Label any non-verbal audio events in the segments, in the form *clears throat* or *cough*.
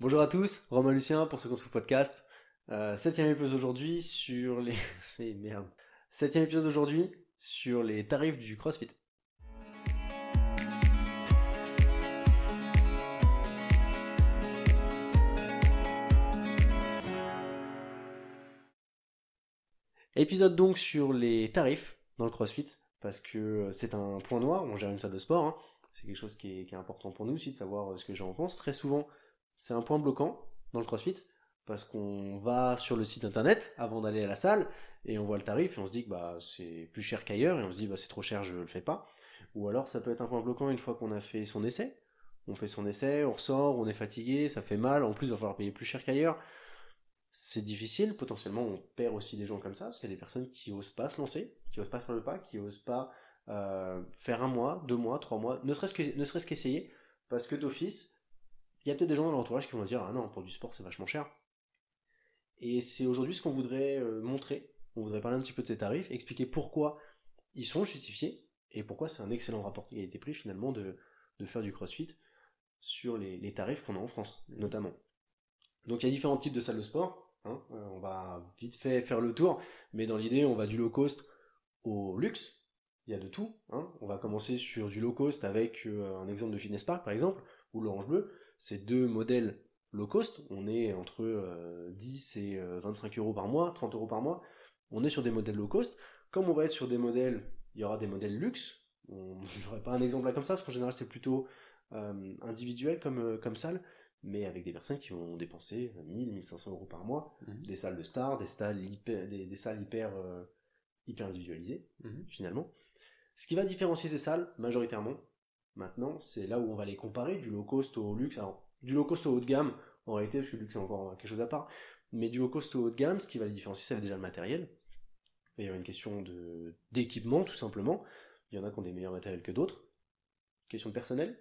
Bonjour à tous, Romain Lucien pour ce qu'on trouve podcast. Euh, septième épisode aujourd'hui sur les. *laughs* Merde. Septième épisode aujourd'hui sur les tarifs du CrossFit. Épisode donc sur les tarifs dans le CrossFit, parce que c'est un point noir, on gère une salle de sport, hein. c'est quelque chose qui est, qui est, important pour nous aussi de savoir ce que j'en pense. Très souvent, c'est un point bloquant dans le CrossFit, parce qu'on va sur le site internet avant d'aller à la salle, et on voit le tarif, et on se dit que bah, c'est plus cher qu'ailleurs, et on se dit bah, c'est trop cher, je le fais pas. Ou alors ça peut être un point bloquant une fois qu'on a fait son essai. On fait son essai, on ressort, on est fatigué, ça fait mal, en plus il va falloir payer plus cher qu'ailleurs c'est difficile, potentiellement on perd aussi des gens comme ça, parce qu'il y a des personnes qui osent pas se lancer, qui osent pas faire le pas, qui osent pas euh, faire un mois, deux mois, trois mois, ne serait-ce, ne serait-ce qu'essayer, parce que d'office, il y a peut-être des gens dans l'entourage qui vont dire ah non, pour du sport c'est vachement cher. Et c'est aujourd'hui ce qu'on voudrait euh, montrer, on voudrait parler un petit peu de ces tarifs, expliquer pourquoi ils sont justifiés, et pourquoi c'est un excellent rapport qualité-prix finalement de, de faire du crossfit sur les, les tarifs qu'on a en France, notamment. Donc il y a différents types de salles de sport. Hein. Euh, on va vite fait faire le tour, mais dans l'idée, on va du low cost au luxe. Il y a de tout. Hein. On va commencer sur du low cost avec euh, un exemple de Fitness Park par exemple, ou l'Orange Bleu. C'est deux modèles low cost. On est entre 10 euh, et 25 euros par mois, 30 euros par mois. On est sur des modèles low cost. Comme on va être sur des modèles, il y aura des modèles luxe. *laughs* Je n'aurai pas un exemple là comme ça, parce qu'en général c'est plutôt individuel comme, comme salle mais avec des personnes qui vont dépenser 1000, 1500 euros par mois, mhm. des salles de stars, des salles hyper, des, salles hyper, euh, hyper individualisées, mhm. finalement. Ce qui va différencier ces salles, majoritairement, maintenant, c'est là où on va les comparer, du low cost au luxe. Alors, du low cost au haut de gamme, en réalité, parce que le luxe c'est encore quelque chose à part, mais du low cost au haut de gamme, ce qui va les différencier, c'est déjà le matériel. Il y a une question d'équipement, tout simplement. Il y en a qui ont des meilleurs matériels que d'autres. Question de personnel,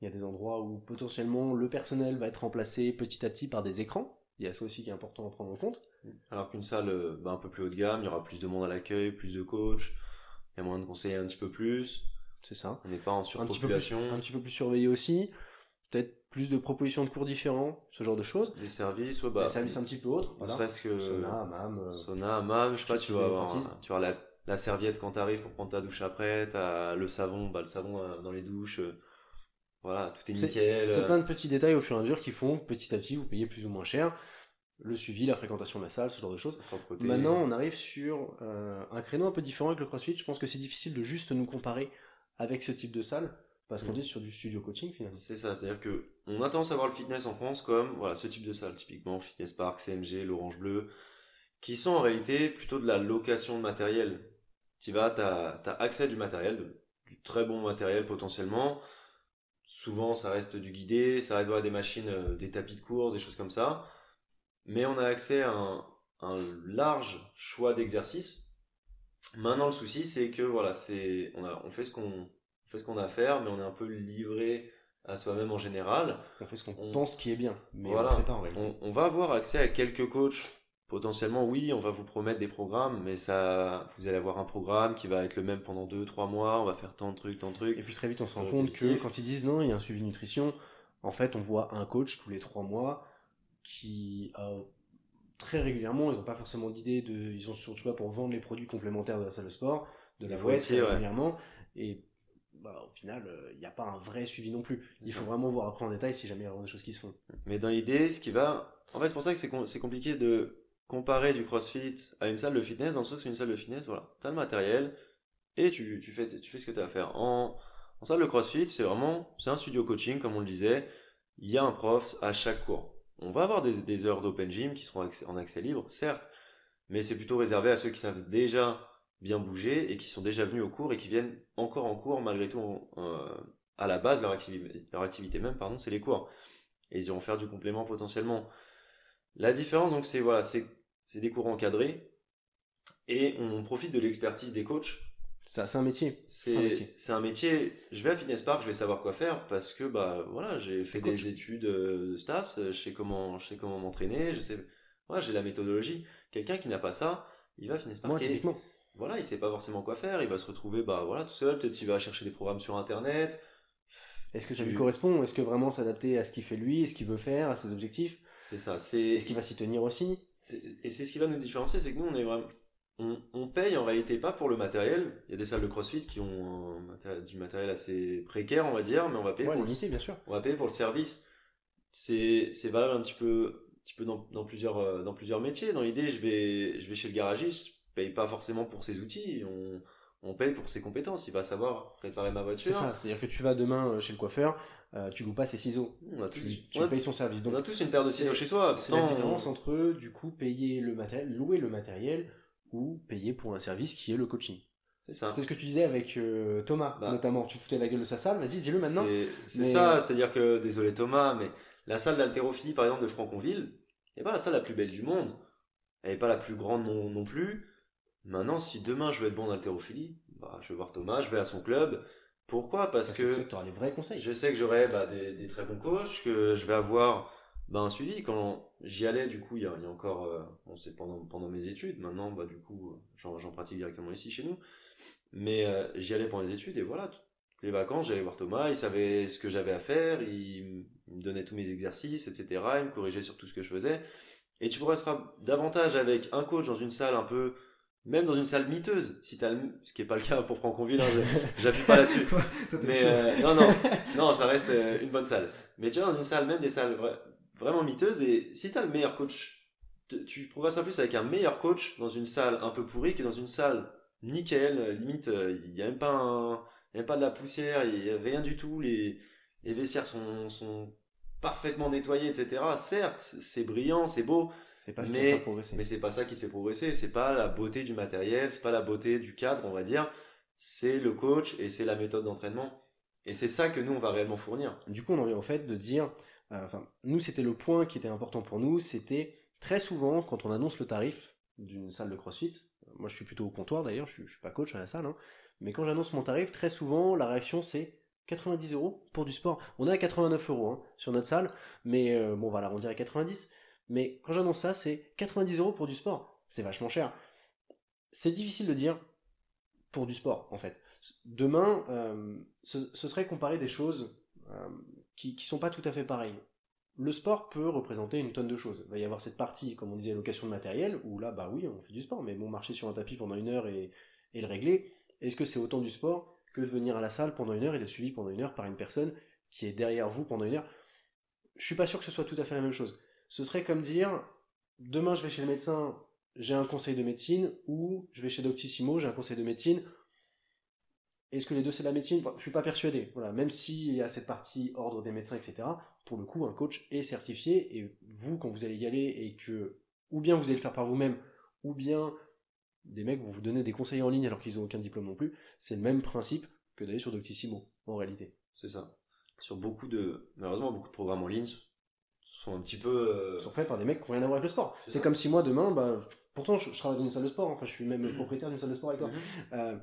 il y a des endroits où potentiellement le personnel va être remplacé petit à petit par des écrans. Il y a ça aussi qui est important à prendre en compte. Alors qu'une salle euh, bah, un peu plus haut de gamme, il y aura plus de monde à l'accueil, plus de coachs, il y a moyen de conseiller un petit peu plus. C'est ça. On n'est pas en surpopulation. Un petit peu plus, surveillé aussi. Peut-être plus de propositions de cours différents, ce genre de choses. Des services, ouais, bah. Des services un petit peu autres. Ne serait-ce que. Sona, MAM. Euh, Sona, MAM, je sais pas, tu vas avoir, tu vas la, la serviette quand t'arrives pour prendre ta douche après, t'as le savon, bah, le savon euh, dans les douches voilà, tout est nickel. C'est plein de petits détails au fur et à mesure qui font petit à petit vous payez plus ou moins cher. Le suivi, la fréquentation de la salle, ce genre de choses. Maintenant, on arrive sur euh, un créneau un peu différent avec le CrossFit. Je pense que c'est difficile de juste nous comparer avec ce type de salle parce qu'on mm. est sur du studio coaching finalement. C'est ça, c'est-à-dire que on a tendance à voir le fitness en France comme voilà ce type de salle, typiquement Fitness Park, CMG, l'Orange Bleu, qui sont en réalité plutôt de la location de matériel. Tu vas, tu as, accès à du matériel, du très bon matériel potentiellement, souvent ça reste du guidé, ça reste des machines, euh, des tapis de course, des choses comme ça. Mais on a accès à un, large choix d'exercices. Maintenant le souci c'est que voilà, c'est on, a, on fait ce qu'on fait ce qu'on a à faire, mais on est un peu livré à soi-même en général. On fait ce qu'on pense qui est bien, mais voilà, on, sait pas en on, on, va avoir accès à quelques coachs. Potentiellement oui, on va vous promettre des programmes, mais ça, vous allez avoir un programme qui va être le même pendant 2-3 mois, on va faire tant de trucs, tant de trucs. Et puis très vite on se rend compte que quand ils disent non, il y a un suivi nutrition, en fait on voit un coach tous les 3 mois qui très régulièrement, ils n'ont pas forcément d'idée de, ils ont surtout pas pour vendre les produits complémentaires de la salle de sport, de la voix régulièrement, et bah, au final, il n'y a pas un vrai suivi non plus. Il faut vraiment voir après en détail si jamais il y a des choses qui se font. Mais dans l'idée, ce qui va, en fait, c'est pour ça que c'est compliqué de comparer du crossfit à une salle de fitness, dans le sens où une salle de fitness, voilà, t'as le matériel et tu, tu, fais, tu fais ce que tu as à faire. En, en salle de crossfit, c'est vraiment, c'est un studio coaching, comme on le disait, il y a un prof à chaque cours. On va avoir des, heures d'open gym qui seront en accès libre, certes, mais c'est plutôt réservé à ceux qui savent déjà bien bouger et qui sont déjà venus au cours et qui viennent encore en cours malgré tout euh, à la base leur activité leur activité même pardon c'est les cours et ils iront faire du complément potentiellement la différence, donc, c'est voilà, c'est des cours encadrés et on profite de l'expertise des coachs. C'est un métier. C'est un, métier. Je vais à Fitness Park, je vais savoir quoi faire parce que bah voilà, j'ai fait des études euh, de STAPS, je sais comment, je sais comment m'entraîner, je sais, voilà, j'ai la méthodologie. Quelqu'un qui n'a pas ça, il va à Fitness Park. Moi, typiquement. Voilà, il sait pas forcément quoi faire, il va se retrouver bah voilà tout seul. Peut-être qu'il va chercher des programmes sur internet Est-ce que ça Tu- lui correspond? Est-ce que vraiment s'adapter à ce qu'il fait lui, à ce qu'il veut faire, à ses objectifs? C'est ça. C'est Est-ce qu'il va s'y tenir aussi? Et c'est ce qui va nous différencier, c'est que nous, on est vraiment. On, on paye en réalité pas pour le matériel. Il y a des salles de crossfit qui ont un du matériel assez précaire, on va dire, mais on va payer, Ouais, pour, le, limité, bien sûr. on va payer pour le service. C'est c'est valable un petit peu, un petit peu dans, dans plusieurs, euh, dans plusieurs métiers. Dans l'idée, je vais, je vais chez le garagiste, je paye pas forcément pour ses outils, on, on paye pour ses compétences. Il va savoir réparer ma C'est voiture. ça, c'est-à-dire que tu vas demain euh, chez le coiffeur, euh, tu loues pas ses ciseaux, On a tu, tous, tu on a- payes son service. on Donc a tous une paire de ciseaux c'est- chez soi. c'est la différence entre, du coup, payer le matériel, louer le matériel, ou payer pour un service qui est le coaching. C'est ça. C'est ce que tu disais avec euh, Thomas, Bah. notamment. Tu foutais la gueule de sa salle, vas-y, dis-le maintenant. C'est- Mais, ça, euh, c'est-à-dire que, désolé Thomas, mais la salle d'haltérophilie, par exemple, de Franconville, n'est pas la salle la plus belle du monde. Elle n'est pas la plus grande non, non plus. Maintenant, si demain je veux être bon en haltérophilie, bah, je vais voir Thomas, je vais à son club. Pourquoi? Parce que tu auras les vrais conseils. je sais que j'aurai bah, des, des très bons coachs, que je vais avoir bah, un suivi. Quand j'y allais, du coup, il y a, il y a encore, euh, bon, c'était pendant, pendant mes études. Maintenant, bah, du coup, j'en pratique directement ici chez nous. Mais euh, j'y allais pendant les études et voilà, toutes les vacances, j'allais voir Thomas, il savait ce que j'avais à faire, il, me donnait tous mes exercices, etc. Il me corrigeait sur tout ce que je faisais. Et tu progresseras davantage avec un coach dans une salle un peu, même dans une salle miteuse, si t'as le, ce qui est pas le cas pour Franconville, hein, j'appuie pas là-dessus. *laughs* Mais euh, non, non, non, ça reste euh, une bonne salle. Mais tu vois, dans une salle, même des salles vraiment miteuses, et si tu as le meilleur coach, tu- progresseras plus avec un meilleur coach dans une salle un peu pourrie que dans une salle nickel, euh, limite, euh, il n'y a même pas, un, il y a même pas de la poussière, il n'y a rien du tout, les, les vestiaires sont, sont parfaitement nettoyés, etc. Certes, c'est brillant, c'est beau, C'est pas ce mais- mais c'est pas ça qui te fait progresser, c'est pas la beauté du matériel, c'est pas la beauté du cadre, on va dire, c'est le coach et c'est la méthode d'entraînement. Et c'est ça que nous, on va réellement fournir. Du coup, on en vient au fait de dire, enfin, nous, c'était le point qui était important pour nous, c'était très souvent, quand on annonce le tarif d'une salle de CrossFit, moi je suis plutôt au comptoir d'ailleurs, je, je suis pas coach à la salle, hein, mais quand j'annonce mon tarif, très souvent, la réaction c'est 90 euros pour du sport. On est à 89 euros hein, sur notre salle, mais euh, bon, on dirait 90. Mais quand j'annonce ça, c'est 90 euros pour du sport. C'est vachement cher. C'est difficile de dire pour du sport, en fait. Demain, euh, ce, serait comparer des choses euh, qui, qui sont pas tout à fait pareilles. Le sport peut représenter une tonne de choses. Il va y avoir cette partie, comme on disait, location de matériel, où là, bah oui, on fait du sport, mais bon, marcher sur un tapis pendant une heure et, le régler, est-ce que c'est autant du sport que de venir à la salle pendant une heure et d'être suivi pendant une heure par une personne qui est derrière vous pendant une heure? Je suis pas sûr que ce soit tout à fait la même chose. Ce serait comme dire, demain je vais chez le médecin, j'ai un conseil de médecine, ou je vais chez Doctissimo, j'ai un conseil de médecine. Est-ce que les deux c'est de la médecine? Je suis pas persuadé. Voilà, même s'il y a cette partie ordre des médecins, etc. Pour le coup, un coach est certifié et vous, quand vous allez y aller et que ou bien vous allez le faire par vous-même, ou bien des mecs vont vous donner des conseils en ligne alors qu'ils ont aucun diplôme non plus, c'est le même principe que d'aller sur Doctissimo en réalité. C'est ça. Sur beaucoup de, malheureusement, beaucoup de programmes en ligne sont un petit peu. euh, Ils sont faits par des mecs qui n'ont rien à voir avec le sport. C'est comme si moi demain, bah, pourtant je, je travaille dans une salle de sport, enfin je suis même *clears throat* propriétaire d'une salle de sport avec toi. mhm. Euh,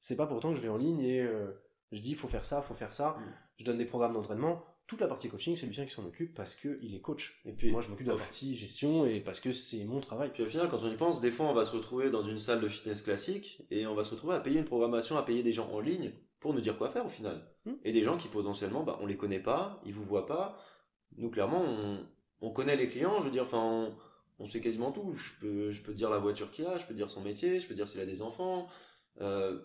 c'est pas pour autant que je vais en ligne et euh, je dis faut faire ça, faut faire ça. Mm. Je donne des programmes d'entraînement. Toute la partie coaching, c'est Lucien qui s'en occupe parce qu'il est coach. Et puis, Moi, je m'occupe de la partie gestion et parce que c'est mon travail. Puis au final, quand on y pense, des fois, on va se retrouver dans une salle de fitness classique et on va se retrouver à payer une programmation, à payer des gens en ligne pour nous dire quoi faire au final. Hmm. Et des gens qui potentiellement, bah, on les connaît pas, ils vous voient pas. Nous, clairement, on, on connaît les clients, je veux dire, enfin, on, on sait quasiment tout. Je peux, je peux dire la voiture qu'il a, je peux dire son métier, je peux dire s'il a des enfants. Euh,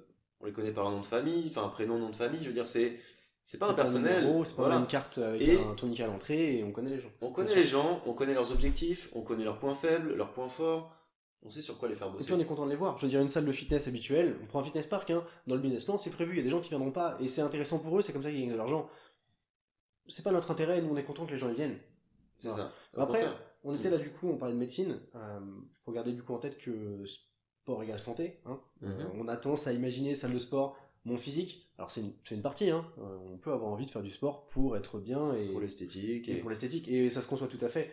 on les connaît par un nom de famille, enfin, prénom, nom de famille, je veux dire, c'est, c'est pas C'est un personnel. numéro, C'est pas Voilà. une carte avec Et- un tourniquet à l'entrée et on connaît les gens. On connaît les gens, on connaît leurs objectifs, on connaît leurs points faibles, leurs points forts. On sait sur quoi les faire Et bosser. puis on est content de les voir. Je veux dire, une salle de fitness habituelle, on prend un fitness park, hein, dans le business plan, c'est prévu, il y a des gens qui viendront pas, et c'est intéressant pour eux, c'est comme ça qu'ils gagnent de l'argent. C'est pas notre intérêt, nous on est content que les gens y viennent. C'est Voilà. ça. Après, contraire. on était là du coup, on parlait de médecine, euh, faut garder du coup en tête que sport égale santé. Hein. Mhm. Euh, on a tendance à imaginer salle de sport, mon physique. Alors c'est une, partie, hein. Euh, on peut avoir envie de faire du sport pour être bien et pour l'esthétique et et pour l'esthétique, et ça se conçoit tout à fait.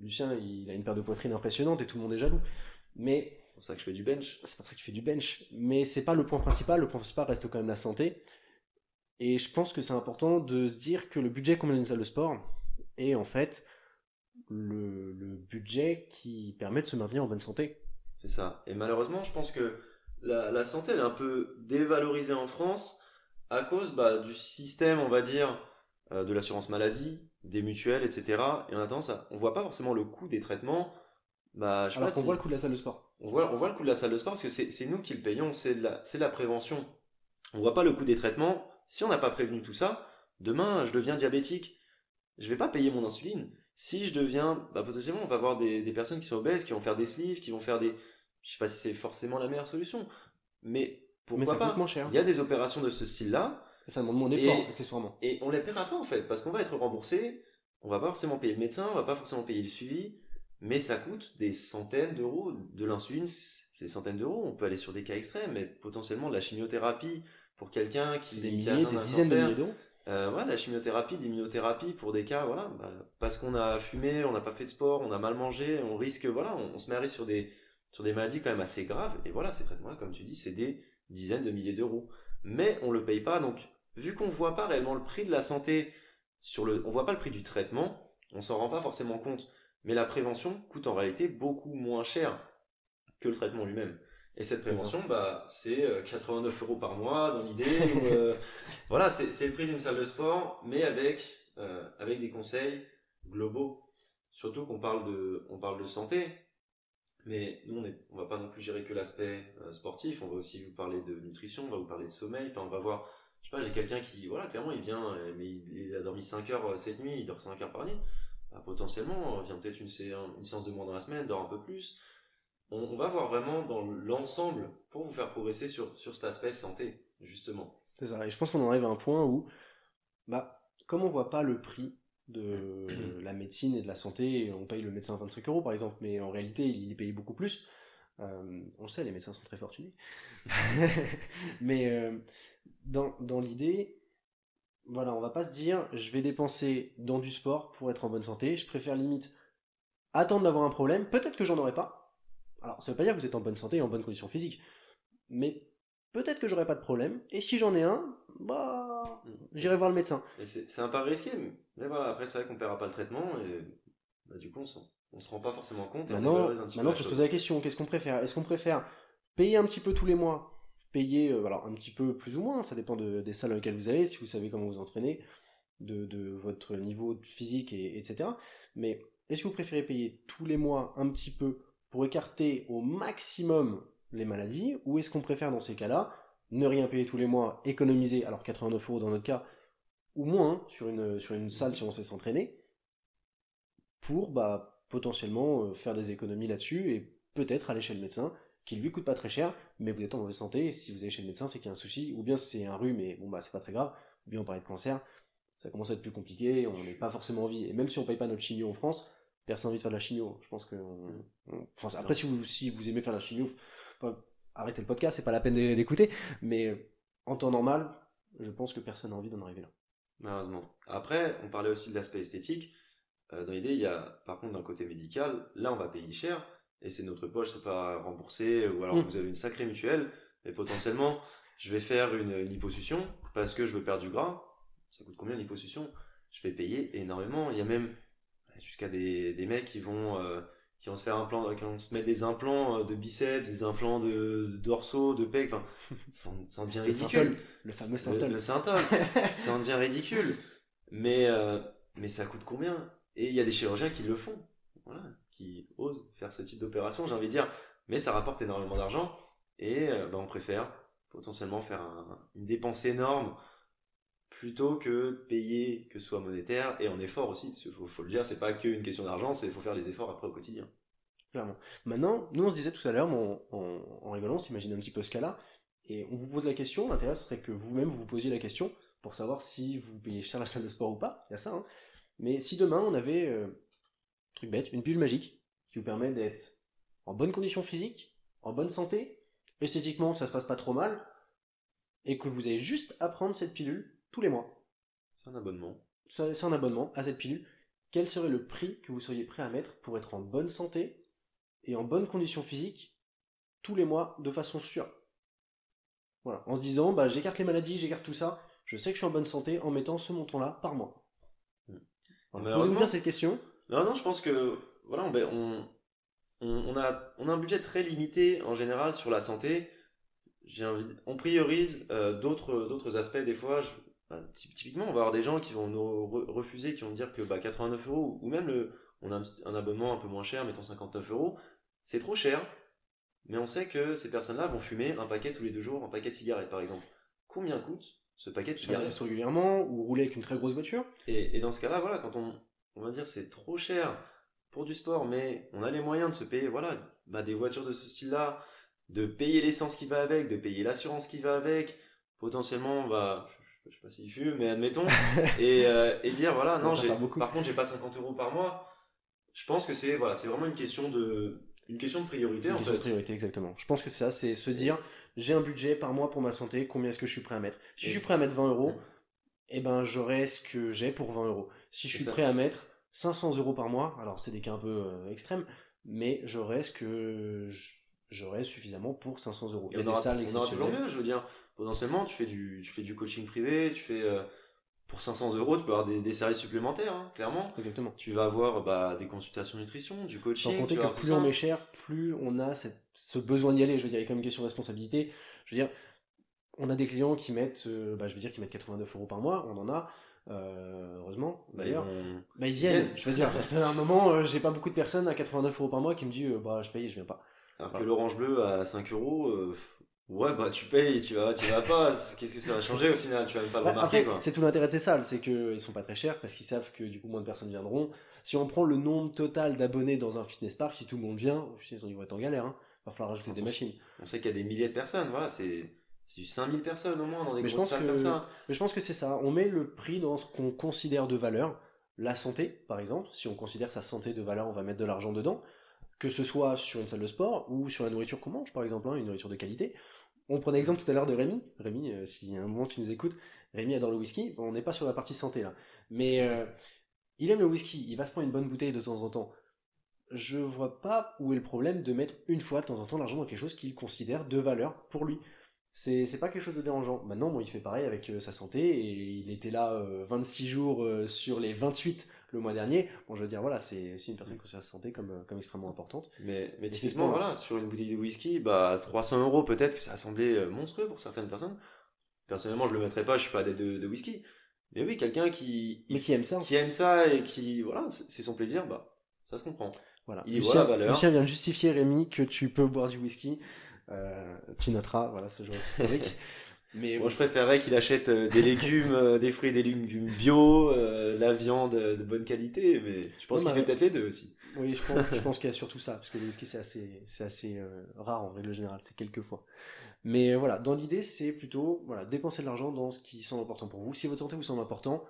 Lucien, il a une paire de poitrine impressionnante et tout le monde est jaloux. Mais c'est pour ça que je fais du bench. c'est pour ça que tu fais du bench. Mais c'est pas le point principal. Le point principal reste quand même la santé. Et je pense que c'est important de se dire que le budget qu'on met dans une salle de sport est en fait le, le budget qui permet de se maintenir en bonne santé. C'est ça. Et malheureusement, je pense que la, la santé, elle est un peu dévalorisée en France à cause bah, du système, on va dire, euh, de l'assurance maladie, des mutuelles, etc. Et on a tendance à, on voit pas forcément le coût des traitements. Bah, je Alors pas qu'on si- voit le coût de la salle de sport. on voit, on voit le coût de la salle de sport parce que c'est c'est nous qui le payons, c'est de la, la prévention. On voit pas le coût des traitements. Si on n'a pas prévenu tout ça, demain je deviens diabétique, je vais pas payer mon insuline. Si je deviens, bah potentiellement on va avoir des, des personnes qui sont obèses, qui vont faire des sleeves, qui vont faire des, je sais pas si c'est forcément la meilleure solution, mais Mais pourquoi ça pas? moins cher. Il y a des opérations de ce style-là Ça demande moins d'efforts, Et- accessoirement. et on les paiera pas en fait, parce qu'on va être remboursé, on va pas forcément payer le médecin, on va pas forcément payer le suivi, mais ça coûte des centaines d'euros. De l'insuline, c'est des centaines d'euros. On peut aller sur des cas extrêmes, mais potentiellement de la chimiothérapie pour quelqu'un qui, qui a des dizaines de milliers d'euros. Euh, la chimiothérapie, l'immunothérapie pour des cas, voilà, bah, parce qu'on a fumé, on n'a pas fait de sport, on a mal mangé, on risque, voilà, on, se met à risque sur des, maladies quand même assez graves. Et voilà, ces traitements-là, comme tu dis, c'est des dizaines de milliers d'euros. Mais on le paye pas, donc vu qu'on voit pas réellement le prix de la santé sur le, on voit pas le prix du traitement, on s'en rend pas forcément compte. Mais la prévention coûte en réalité beaucoup moins cher que le traitement lui-même. Et cette prévention, bah, c'est euh, 89 euros par mois dans l'idée. euh, *laughs* voilà, c'est le prix d'une salle de sport, mais avec, euh, avec des conseils globaux. Surtout qu'on parle de, on parle de santé, mais nous, on est, on va pas non plus gérer que l'aspect euh, sportif. On va aussi vous parler de nutrition, on va vous parler de sommeil. Enfin, on va voir, je sais pas, j'ai quelqu'un qui, voilà, clairement, il vient, euh, mais il, il a dormi 5 heures euh, cette nuit, il dort 5 heures par nuit. Bah, potentiellement, euh, vient peut-être une, sé- une séance de moins dans la semaine, dort un peu plus. On, on va voir vraiment dans l'ensemble pour vous faire progresser sur, sur cet aspect santé, justement. C'est ça. Et je pense qu'on en arrive à un point où, bah, comme on voit pas le prix de *clears throat* la médecine et de la santé, on paye le médecin 25 euros par exemple, mais en réalité il est payé beaucoup plus. Euh, on le sait, les médecins sont très fortunés. *laughs* mais euh, dans, dans l'idée, voilà, on va pas se dire je vais dépenser dans du sport pour être en bonne santé. Je préfère limite attendre d'avoir un problème. Peut-être que j'en aurai pas. Alors ça veut pas dire que vous êtes en bonne santé et en bonne condition physique, mais peut-être que j'aurai pas de problème. Et si j'en ai un, bah j'irai voir le médecin. C'est un pas risqué, mais voilà, après c'est vrai qu'on paiera pas le traitement et bah, du coup on, on se rend pas forcément compte et on Maintenant, dévalorise un petit maintenant la faut se poser la question qu'est-ce qu'on préfère? Est-ce qu'on préfère payer un petit peu tous les mois? Payer, euh, alors un petit peu plus ou moins, ça dépend de- des salles dans lesquelles vous allez, si vous savez comment vous entraînez, de, de votre niveau physique, et, etc. Mais est-ce que vous préférez payer tous les mois un petit peu pour écarter au maximum les maladies Ou est-ce qu'on préfère dans ces cas-là ne rien payer tous les mois, économiser, alors 89 euros dans notre cas, ou moins sur une, sur une salle si on sait s'entraîner, pour bah, potentiellement euh, faire des économies là-dessus et peut-être aller chez le médecin, qui lui coûte pas très cher, mais vous êtes en mauvaise santé, si vous allez chez le médecin, c'est qu'il y a un souci, ou bien c'est un rhume, et bon bah c'est pas très grave, ou bien on parlait de cancer, ça commence à être plus compliqué, on n'est pas forcément envie, et même si on paye pas notre chimio en France, personne n'a envie de faire de la chimio, je pense que... on- on- enfin, après si vous, si vous aimez faire de la chimio, enfin, arrêtez le podcast, c'est pas la peine d'é- d'écouter, mais euh, en temps normal, je pense que personne n'a envie d'en arriver là. Malheureusement. Après, on parlait aussi de l'aspect esthétique. Euh, dans l'idée, il y a, par contre, d'un côté médical, là, on va payer cher, et c'est notre poche, c'est pas remboursé, ou alors Mm. vous avez une sacrée mutuelle, mais potentiellement, je vais faire une, une liposuction parce que je veux perdre du gras. Ça coûte combien liposuction? Je vais payer énormément. Il y a même jusqu'à des, des mecs qui vont, euh, qui vont se faire un plan, qui vont se mettre des implants euh, de biceps, des implants de, de dorsaux, de pecs, enfin, *laughs* ça, en- ça en devient Le ridicule. le fameux Le, synthol. le synthol, ça en devient ridicule. Mais, euh, mais ça coûte combien? Et il y a des chirurgiens qui le font, voilà, qui osent faire ce type d'opération, j'ai envie de dire. Mais ça rapporte énormément d'argent et euh, bah, on préfère potentiellement faire un- une dépense énorme plutôt que de payer que ce soit monétaire et en effort aussi, parce qu'il faut, le dire, c'est pas qu'une question d'argent, c'est faut faire les efforts après au quotidien. Clairement. Maintenant, nous on se disait tout à l'heure, en- en rigolant, on s'imagine un petit peu ce cas-là, et on vous pose la question, l'intérêt serait que vous-même vous vous posiez la question pour savoir si vous payez cher la salle de sport ou pas, il y a ça, hein. Mais si demain on avait, euh, truc bête, une pilule magique qui vous permet d'être en bonne condition physique, en bonne santé, esthétiquement que ça se passe pas trop mal, et que vous avez juste à prendre cette pilule tous les mois, C'est un abonnement. c'est un abonnement à cette pilule, quel serait le prix que vous seriez prêt à mettre pour être en bonne santé et en bonne condition physique tous les mois de façon sûre? Voilà, en se disant, bah, j'écarte les maladies, j'écarte tout ça, je sais que je suis en bonne santé en mettant ce montant-là par mois. Hmm. Malheureusement- Posez-vous bien cette question. Non, non, je pense que voilà, on, on, a, on a un budget très limité en général sur la santé. J'ai envie, on priorise euh, d'autres, d'autres aspects des fois. Je- bah, typiquement, on va avoir des gens qui vont nous refuser, qui vont dire que bah, 89 euros, ou même le, on a un, abonnement un peu moins cher, mettons 59 euros, c'est trop cher, mais on sait que ces personnes-là vont fumer un paquet tous les deux jours, un paquet de cigarettes par exemple. Combien coûte ce paquet de cigarettes? régulièrement, ou rouler avec une très grosse voiture? Et, dans ce cas-là, voilà, quand on, on va dire c'est trop cher pour du sport, mais on a les moyens de se payer, voilà, bah, des voitures de ce style-là, de payer l'essence qui va avec, de payer l'assurance qui va avec, potentiellement, bah, je sais pas s'il fume, mais admettons, *laughs* et, euh, et dire voilà, non, j'ai, par contre, j'ai pas 50 euros par mois. Je pense que c'est voilà, c'est vraiment une question de une question de priorité une en question fait. De priorité exactement. Je pense que c'est ça, c'est se dire j'ai un budget par mois pour ma santé, combien est-ce que je suis prêt à mettre? Si je suis prêt à mettre 20 euros, eh ben j'aurai ce que j'ai pour 20 euros. Si je suis prêt à mettre 500 euros par mois, alors c'est des cas un peu euh, extrêmes, mais j'aurai ce que j'aurai suffisamment pour 500 euros. Et on, aura, on aura toujours mieux, je veux dire potentiellement, tu fais du, tu fais du coaching privé, tu fais euh, pour 500 euros, tu peux avoir des, services supplémentaires, hein, clairement. Exactement. Tu vas avoir bah, des consultations nutrition, du coaching. Sans compter que plus on met cher, plus on a ce besoin d'y aller. Je veux dire, il y a quand même une question de responsabilité. Je veux dire, on a des clients qui mettent, euh, bah, je veux dire, qui mettent 89 euros par mois, on en a. Euh, heureusement bah, d'ailleurs bah, ils, viennent. je veux dire à un moment j'ai pas beaucoup de personnes à 89 euros par mois qui me disent bah je paye je viens pas alors que l'orange bleu à 5 euros Ouais, bah tu payes, tu vas, tu vas pas. Qu'est-ce que ça va changer au final? Tu vas même pas le bah, remarquer. C'est tout l'intérêt de ces salles, c'est qu'ils sont pas très chers parce qu'ils savent que du coup moins de personnes viendront. Si on prend le nombre total d'abonnés dans un fitness park, si tout le monde vient, ils vont être en galère. Hein. Va falloir rajouter des machines. On sait qu'il y a des milliers de personnes, voilà, c'est. C'est 5000 personnes au moins dans des grosses salles comme ça. Mais je pense que c'est ça. On met le prix dans ce qu'on considère de valeur. La santé, par exemple. Si on considère sa santé de valeur, on va mettre de l'argent dedans. Que ce soit sur une salle de sport ou sur la nourriture qu'on mange, par exemple, hein, une nourriture de qualité on prenait exemple tout à l'heure de Rémi. Rémi, euh, s'il y a un moment tu nous écoutes, Rémi adore le whisky. on n'est pas sur la partie santé là. Mais euh, il aime le whisky, il va se prendre une bonne bouteille de temps en temps. Je vois pas où est le problème de mettre une fois de temps en temps l'argent dans quelque chose qu'il considère de valeur pour lui. C'est, pas quelque chose de dérangeant. Maintenant, bon, il fait pareil avec euh, sa santé et il était là 26 jours sur les 28 le mois dernier. Bon, je veux dire, voilà, c'est aussi une personne qui considère sa santé comme, euh, comme extrêmement importante. Mais, mais typiquement, voilà, sur une bouteille de whisky, bah, 300 euros peut-être que ça a semblé euh, monstrueux pour certaines personnes. Personnellement, je le mettrais pas, je suis pas adepte de, de whisky. Mais oui, quelqu'un qui, mais qui aime ça. Qui aime ça et qui, voilà, c'est son plaisir, bah, ça se comprend. Voilà. Il Lucien, valeur. Lucien vient de justifier, Rémi, que tu peux boire du whisky. Euh, tu noteras, voilà, ce genre historique. *laughs* Mais moi, je préférerais qu'il achète euh, des légumes, euh, des fruits, des légumes bio, euh, la viande de bonne qualité. Mais je pense qu'il bah, fait peut-être les deux aussi. Oui, je pense, je *laughs* pense qu'il y a surtout ça, parce que le whisky c'est assez, c'est assez rare en règle générale, c'est quelques fois. Mais voilà, dans l'idée, c'est plutôt voilà, dépenser de l'argent dans ce qui semble important pour vous. Si votre santé vous semble important,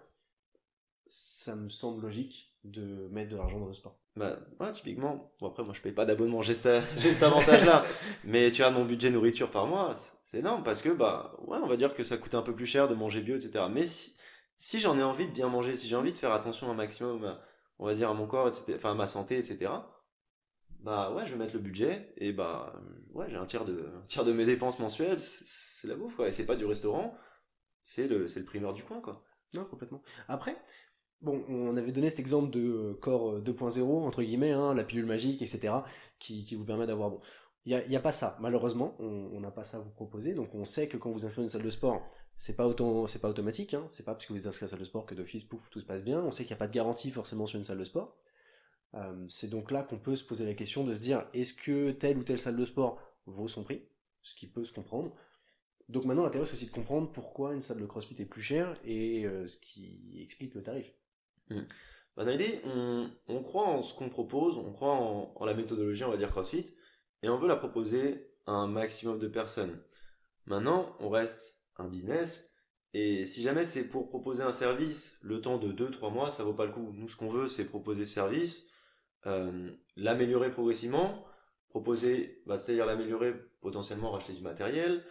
ça me semble logique de mettre de l'argent dans le sport. Bah, ouais, typiquement. Bon, après, moi, je paye pas d'abonnement, j'ai cet avantage-là. *laughs* Mais tu as mon budget nourriture par mois, c'est énorme parce que, bah, ouais, on va dire que ça coûte un peu plus cher de manger bio, etc. Mais si, si j'en ai envie de bien manger, si j'ai envie de faire attention un maximum, on va dire, à mon corps, etc., enfin, à ma santé, etc., bah, ouais, je vais mettre le budget et, bah, ouais, j'ai un tiers de, un tiers de mes dépenses mensuelles, c'est la bouffe, quoi. Et c'est pas du restaurant, c'est le, c'est le primeur du coin, quoi. Non, complètement. Après, Bon, on avait donné cet exemple de euh, corps 2.0, euh, entre guillemets, hein, la pilule magique, etc., qui, vous permet d'avoir... Bon, il n'y a, pas ça, malheureusement, on n'a pas ça à vous proposer, donc on sait que quand vous inscrivez une salle de sport, c'est pas, c'est pas automatique, hein, c'est pas parce que vous êtes inscrit à la salle de sport que d'office, pouf, tout se passe bien, on sait qu'il n'y a pas de garantie forcément sur une salle de sport. Euh, c'est donc là qu'on peut se poser la question de se dire, est-ce que telle ou telle salle de sport vaut son prix? Ce qui peut se comprendre. Donc maintenant, l'intérêt c'est aussi de comprendre pourquoi une salle de CrossFit est plus chère et ce qui explique le tarif. Bah, dans l'idée, on, croit en ce qu'on propose, on croit en, la méthodologie, on va dire CrossFit, et on veut la proposer à un maximum de personnes. Maintenant, on reste un business, et si jamais c'est pour proposer un service, le temps de 2-3 mois, ça vaut pas le coup. Nous, ce qu'on veut, c'est proposer ce service, euh, l'améliorer progressivement, proposer, bah, c'est-à-dire l'améliorer potentiellement, racheter du matériel,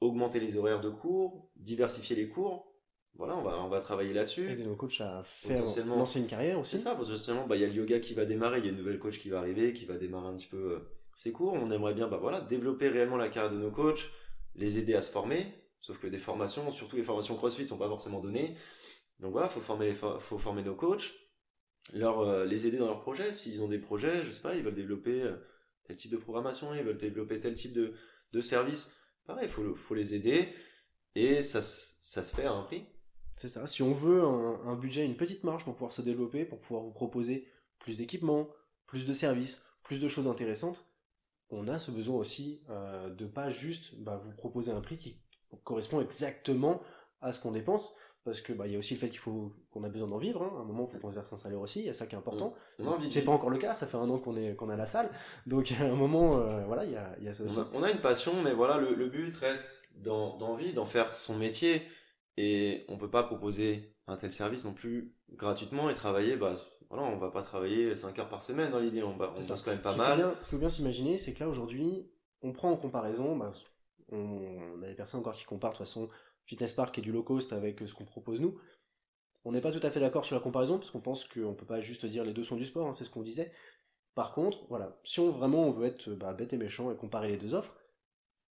augmenter les horaires de cours, diversifier les cours, voilà, on va, on va travailler là-dessus. Aider nos coachs à faire lancer une carrière aussi. C'est ça, potentiellement, bah, il y a le yoga qui va démarrer, il y a une nouvelle coach qui va arriver, qui va démarrer un petit peu euh, ses cours. On aimerait bien, bah voilà, développer réellement la carrière de nos coachs, les aider à se former. Sauf que des formations, surtout les formations CrossFit, sont pas forcément données. Donc voilà, faut former les, faut former nos coachs, leur, euh, les aider dans leurs projets. S'ils ont des projets, je sais pas, ils veulent développer euh, tel type de programmation, ils veulent développer tel type de, de service. Pareil, faut, faut les aider. Et ça, ça se fait à un prix C'est ça. Si on veut un, un budget, une petite marge pour pouvoir se développer, pour pouvoir vous proposer plus d'équipements, plus de services, plus de choses intéressantes, on a ce besoin aussi euh, de pas juste bah, vous proposer un prix qui correspond exactement à ce qu'on dépense, parce que bah il y a aussi le fait qu'il faut qu'on a besoin d'en vivre. Hein. À un moment, il faut qu'on se verse un salaire aussi. Il y a ça qui est important. De C'est pas encore le cas. Ça fait un an qu'on est qu'on a la salle, donc à un moment, euh, voilà, il y a, y a ça aussi. On a, on a une passion, mais voilà, le, le but reste d'en d'envie, d'en faire son métier. Et on peut pas proposer un tel service non plus gratuitement et travailler, bah, voilà, on va pas travailler 5 heures par semaine dans l'idée, on, va, on quand même pas Ce mal. bien- ce qu'il faut bien s'imaginer, c'est que là aujourd'hui, on prend en comparaison, bah, on, on a des personnes encore qui comparent de toute façon Fitness Park et du low cost avec euh, ce qu'on propose nous. On n'est pas tout à fait d'accord sur la comparaison parce qu'on pense qu'on peut pas juste dire les deux sont du sport, hein, c'est ce qu'on disait. Par contre, voilà, si on vraiment on veut être bah, bête et méchant et comparer les deux offres,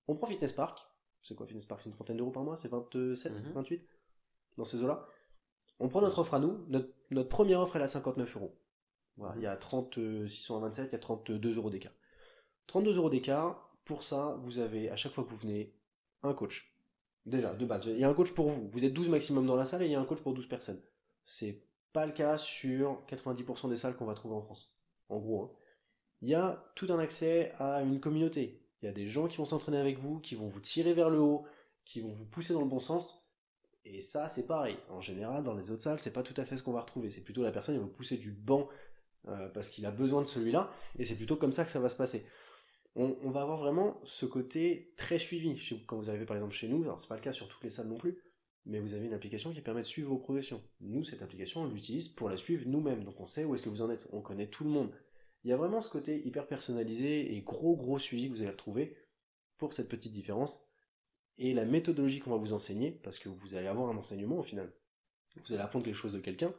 on prend Fitness Park. C'est quoi Fitness Park C'est une trentaine d'euros par mois C'est 27, Mhm. 28 Dans ces eaux-là. On prend notre offre à nous. Notre, notre première offre, elle est à 59 euros. Voilà, il y a 30, euh, 627, il y a 32 euros d'écart. 32 euros d'écart, pour ça, vous avez, à chaque fois que vous venez, un coach. Déjà, de base. Il y a un coach pour vous. Vous êtes 12 maximum dans la salle et il y a un coach pour 12 personnes. C'est pas le cas sur 90% des salles qu'on va trouver en France. En gros, hein. Il y a tout un accès à une communauté. Il y a des gens qui vont s'entraîner avec vous, qui vont vous tirer vers le haut, qui vont vous pousser dans le bon sens. Et ça, c'est pareil. En général, dans les autres salles, c'est pas tout à fait ce qu'on va retrouver. C'est plutôt la personne qui va vous pousser du banc euh, parce qu'il a besoin de celui-là. Et c'est plutôt comme ça que ça va se passer. On, va avoir vraiment ce côté très suivi. Quand vous arrivez par exemple chez nous, alors c'est pas le cas sur toutes les salles non plus, mais vous avez une application qui permet de suivre vos progressions. Nous, cette application, on l'utilise pour la suivre nous-mêmes. Donc on sait où est-ce que vous en êtes. On connaît tout le monde. Il y a vraiment ce côté hyper personnalisé et gros gros suivi que vous allez retrouver pour cette petite différence. Et la méthodologie qu'on va vous enseigner, parce que vous allez avoir un enseignement au final, vous allez apprendre quelque chose de quelqu'un,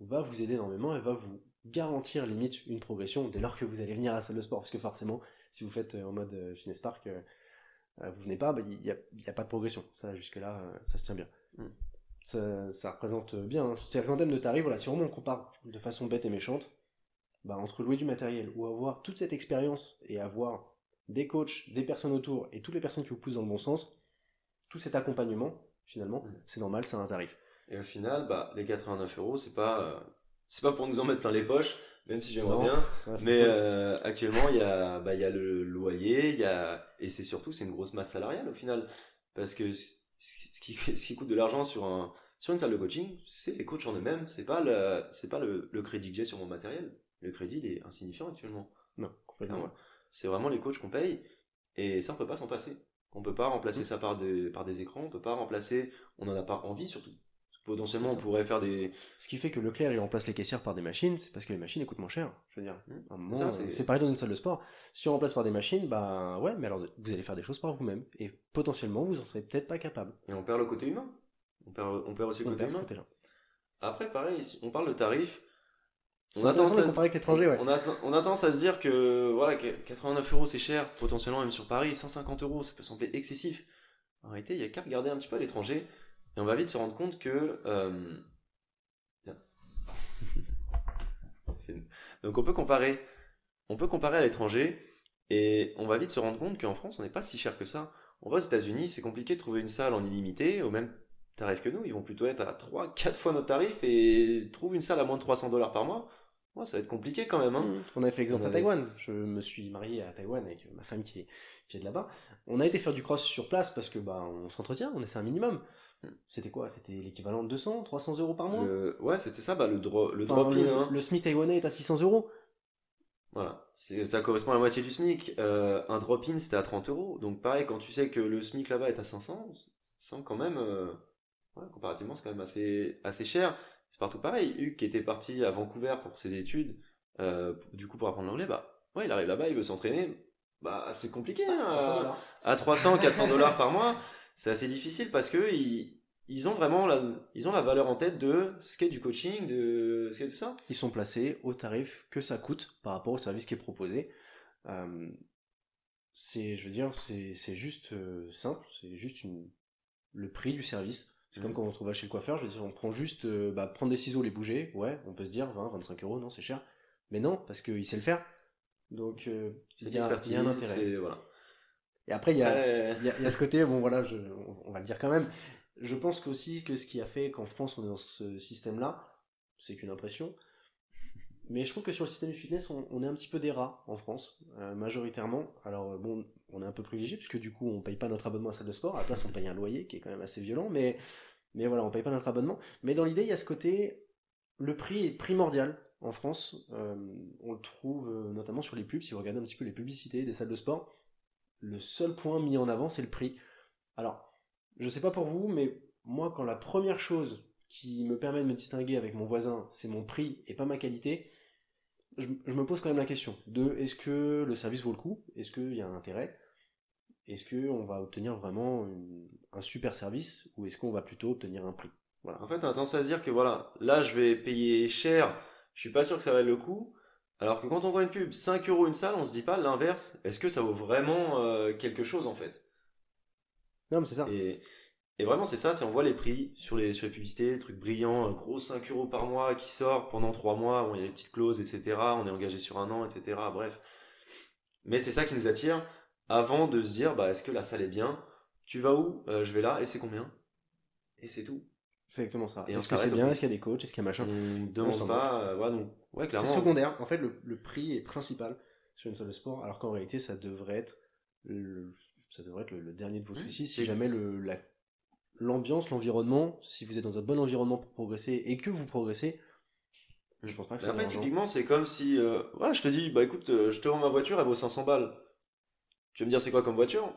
va vous aider énormément et va vous garantir limite une progression dès lors que vous allez venir à la salle de sport. Parce que forcément, si vous faites euh, en mode euh, fitness park, euh, vous venez pas, bah, il n'y a, a pas de progression. Ça, jusque-là, ça se tient bien. Mm. Ça, ça représente bien. hein. C'est-à-dire qu'en termes de tarifs, voilà, si vraiment on compare de façon bête et méchante, bah, entre louer du matériel ou avoir toute cette expérience et avoir des coachs, des personnes autour et toutes les personnes qui vous poussent dans le bon sens, tout cet accompagnement, finalement, Mm. c'est normal, c'est un tarif. Et au final, bah, les 89 euros, c'est pas, euh, c'est pas pour nous en mettre plein les poches, même si j'aimerais bien. Ouais, Mais cool. euh, actuellement, il y a, bah, il y a le loyer, il y a, et c'est surtout, c'est une grosse masse salariale au final. Parce que ce qui, ce qui coûte de l'argent sur un, sur une salle de coaching, c'est les coachs en eux-mêmes, c'est pas le, c'est pas le, le crédit que j'ai sur mon matériel. Le crédit, il est insignifiant actuellement. Non, complètement. C'est vraiment les coachs qu'on paye, et ça, on peut pas s'en passer. On peut pas remplacer Mm. ça par des, par des écrans, on peut pas remplacer, on en a pas envie surtout. Potentiellement, on pourrait faire des, Ce qui fait que Leclerc il remplace les caissières par des machines, c'est parce que les machines elles coûtent moins cher. Je veux dire, Mm. euh, c'est- pareil dans une salle de sport. Si on remplace par des machines, bah ouais, mais alors vous allez faire des choses par vous-même et potentiellement vous en serez peut-être pas capable. et on perd le côté humain. On perd, on perd aussi le On côté humain. Après, pareil, on parle de tarifs. On a, tendance à, comparer avec l'étranger, ouais. on, a, on a tendance à se dire que voilà, que 89 euros c'est cher, potentiellement même sur Paris, 150 euros, ça peut sembler excessif. En réalité, il y a qu'à regarder un petit peu à l'étranger et on va vite se rendre compte que. euh, *laughs* Donc on peut comparer, on peut comparer à l'étranger et on va vite se rendre compte qu'en France on n'est pas si cher que ça. On va aux États-Unis, c'est compliqué de trouver une salle en illimité au même tarif que nous. Ils vont plutôt être à 3, 4 fois notre tarif et trouvent une salle à moins de 300 dollars par mois. Ouais, ça va être compliqué quand même. Hein. Mm. On avait fait exemple On à avait- Taïwan. Je me suis marié à Taïwan avec ma femme qui est, qui est de là-bas. On a été faire du cross sur place parce que bah on s'entretient, on essaie un minimum. Mm. C'était quoi? C'était l'équivalent de 200, 300 euros par mois? Le- Ouais, c'était ça, bah, le, dro- le Enfin, drop-in. le, hein. le SMIC taïwanais est à 600 euros. Voilà, ça correspond à la moitié du SMIC. Euh, un drop-in, c'était à 30 euros. Donc pareil, quand tu sais que le SMIC là-bas est à 500, ça quand même, euh, ouais, comparativement, c'est quand même assez, assez cher. C'est partout pareil. Hugues qui était parti à Vancouver pour ses études, euh, du coup pour apprendre l'anglais, bah ouais, il arrive là-bas, il veut s'entraîner. Bah c'est compliqué. hein, 300 à- dollars. à 300, 400 dollars par mois, c'est assez difficile parce que ils, ils ont vraiment la, ils ont la valeur en tête de ce qu'est du coaching, de ce qu'est tout ça. Ils sont placés au tarif que ça coûte par rapport au service qui est proposé. Euh, c'est, je veux dire, c'est, c'est juste euh, simple, c'est juste une, le prix du service. C'est comme quand on trouve chez le coiffeur, je veux dire, on prend juste, euh, bah, prendre des ciseaux, les bouger, ouais, on peut se dire 20, 25 euros, non, c'est cher. Mais non, parce qu'il sait le faire. Donc, euh, C'est il y, a- un intérêt. voilà. Et après, il y a, Ouais. il y, a, il y a ce côté, bon voilà, je, on, on va le dire quand même, Je pense qu'aussi que ce qui a fait qu'en France on est dans ce système-là, c'est qu'une impression. Mais je trouve que sur le système du fitness, on, est un petit peu des rats en France, euh, majoritairement. Alors bon, on est un peu privilégié puisque du coup on paye pas notre abonnement à la salle de sport. À la place, on paye un loyer qui est quand même assez violent, mais voilà, on paye pas notre abonnement. Mais dans l'idée, il y a ce côté, le prix est primordial en France. Euh, on le trouve euh, notamment sur les pubs. Si vous regardez un petit peu les publicités des salles de sport, le seul point mis en avant, c'est le prix. Alors, je sais pas pour vous, mais moi, quand la première chose qui me permet de me distinguer avec mon voisin, c'est mon prix et pas ma qualité, je, me pose quand même la question de est-ce que le service vaut le coup? Est-ce qu'il y a un intérêt? Est-ce qu'on va obtenir vraiment un super service ou est-ce qu'on va plutôt obtenir un prix? Voilà. En fait, on a tendance à se dire que voilà, là je vais payer cher, je suis pas sûr que ça vaille le coup. Alors que quand on voit une pub 5 euros une salle, on se dit pas l'inverse. Est-ce que ça vaut vraiment euh, quelque chose en fait? Non, mais c'est ça. Et, et vraiment, c'est ça, c'est on voit les prix sur les, sur les publicités, des trucs brillants, un gros 5 euros par mois qui sort pendant 3 mois, où il y a des petites clauses, etc. On est engagé sur un an, etc. Bref. Mais c'est ça qui nous attire avant de se dire, bah, est-ce que la salle est bien? Tu vas où? Euh, Je vais là, et c'est combien? Et c'est tout. C'est exactement ça. est-ce que c'est bien? Est-ce qu'il y a des coachs? Est-ce qu'il y a machin? On demande pas, euh, ouais, clairement. C'est secondaire. En fait, le, le, prix est principal sur une salle de sport, alors qu'en réalité, ça devrait être le, ça devrait être le, dernier de vos soucis si jamais la l'ambiance, l'environnement, si vous êtes dans un bon environnement pour progresser et que vous progressez, je pense pas que Après, typiquement, c'est comme si, euh, je te dis, bah écoute, euh, je te vends ma voiture, elle vaut 500 balles. Tu vas me dire, c'est quoi comme voiture?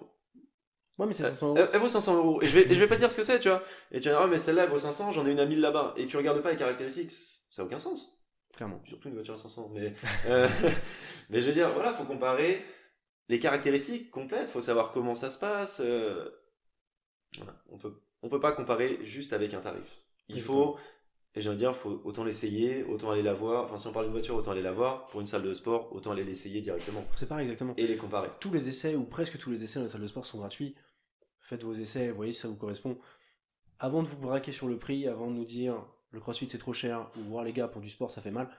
Ouais, mais c'est 500 euros. Elle, vaut 500 euros. Et je vais, je vais pas dire ce que c'est, tu vois. Et tu vas dire, ah, mais celle-là, elle vaut 500, j'en ai une à 1000 là-bas. Et tu regardes pas les caractéristiques, ça n'a aucun sens. Clairement. Surtout une voiture à 500. Mais, euh, *laughs* mais je veux dire, voilà, faut comparer les caractéristiques complètes, faut savoir comment ça se passe. Voilà, on peut on peut pas comparer juste avec un tarif. Il faut, et j'ai envie de dire, faut autant l'essayer, autant aller la voir. Enfin, si on parle d'une voiture, autant aller la voir. Pour une salle de sport, autant aller l'essayer directement. C'est pareil, exactement. Et les comparer. Tous les essais, ou presque tous les essais dans la salle de sport sont gratuits. Faites vos essais, voyez si ça vous correspond. Avant de vous braquer sur le prix, avant de nous dire le crossfit c'est trop cher, ou voir les gars pour du sport ça fait mal,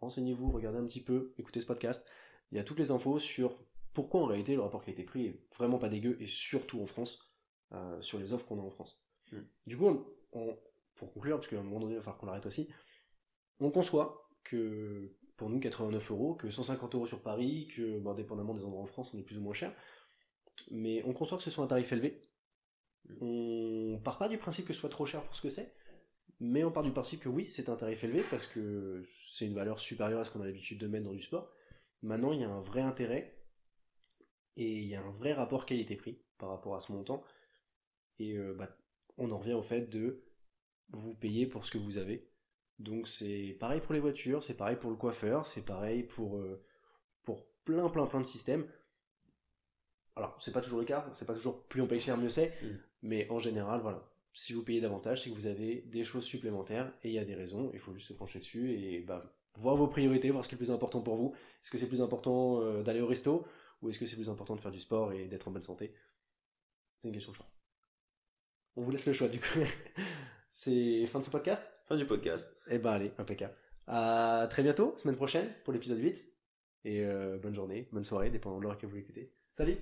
renseignez-vous, regardez un petit peu, écoutez ce podcast. Il y a toutes les infos sur pourquoi en réalité le rapport qualité-prix est vraiment pas dégueu, et surtout en France. Euh, sur les offres qu'on a en France. Hmm. Du coup, pour conclure, parce qu'à un moment donné, il va falloir qu'on l'arrête aussi, on conçoit que pour nous 89 euros, que 150 euros sur Paris, que bon, dépendamment des endroits en France, on est plus ou moins cher, mais on conçoit que ce soit un tarif élevé. On part pas du principe que ce soit trop cher pour ce que c'est, mais on part du principe que oui, c'est un tarif élevé parce que c'est une valeur supérieure à ce qu'on a l'habitude de mettre dans du sport. Maintenant, il y a un vrai intérêt et il y a un vrai rapport qualité-prix par rapport à ce montant. Et euh, bah, on en revient au fait de vous payer pour ce que vous avez. Donc c'est pareil pour les voitures, c'est pareil pour le coiffeur, c'est pareil pour, euh, pour plein plein plein de systèmes. Alors c'est pas toujours le cas, c'est pas toujours plus on paye cher mieux c'est, mm. mais en général voilà, si vous payez davantage c'est que vous avez des choses supplémentaires et il y a des raisons, il faut juste se pencher dessus et bah, voir vos priorités, voir ce qui est le plus important pour vous. Est-ce que c'est plus important euh, d'aller au resto ou est-ce que c'est plus important de faire du sport et d'être en bonne santé? C'est une question de choix. On vous laisse le choix du coup. *laughs* C'est fin de ce podcast Fin du podcast. Eh ben allez, impeccable. À très bientôt, semaine prochaine, pour l'épisode 8. Et euh, bonne journée, bonne soirée, dépendant de l'heure que vous l'écoutez. Salut